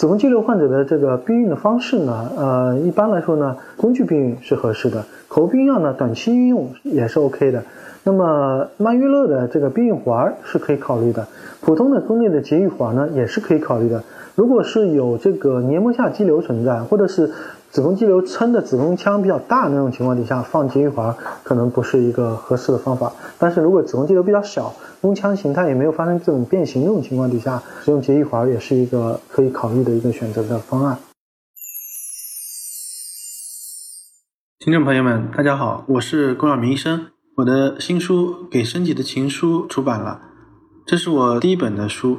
子宫肌瘤患者的这个避孕的方式呢，呃，一般来说呢，工具避孕是合适的，口服避孕药呢，短期应用也是 OK 的。那么曼月乐的这个避孕环是可以考虑的，普通的宫内的节育环呢也是可以考虑的。如果是有这个黏膜下肌瘤存在，或者是子宫肌瘤撑的子宫腔比较大那种情况底下，放节育环可能不是一个合适的方法。但是如果子宫肌瘤比较小，宫腔形态也没有发生这种变形这种情况底下，使用节育环也是一个可以考虑的一个选择的方案。听众朋友们，大家好，我是龚晓明医生。我的新书《给身体的情书》出版了，这是我第一本的书。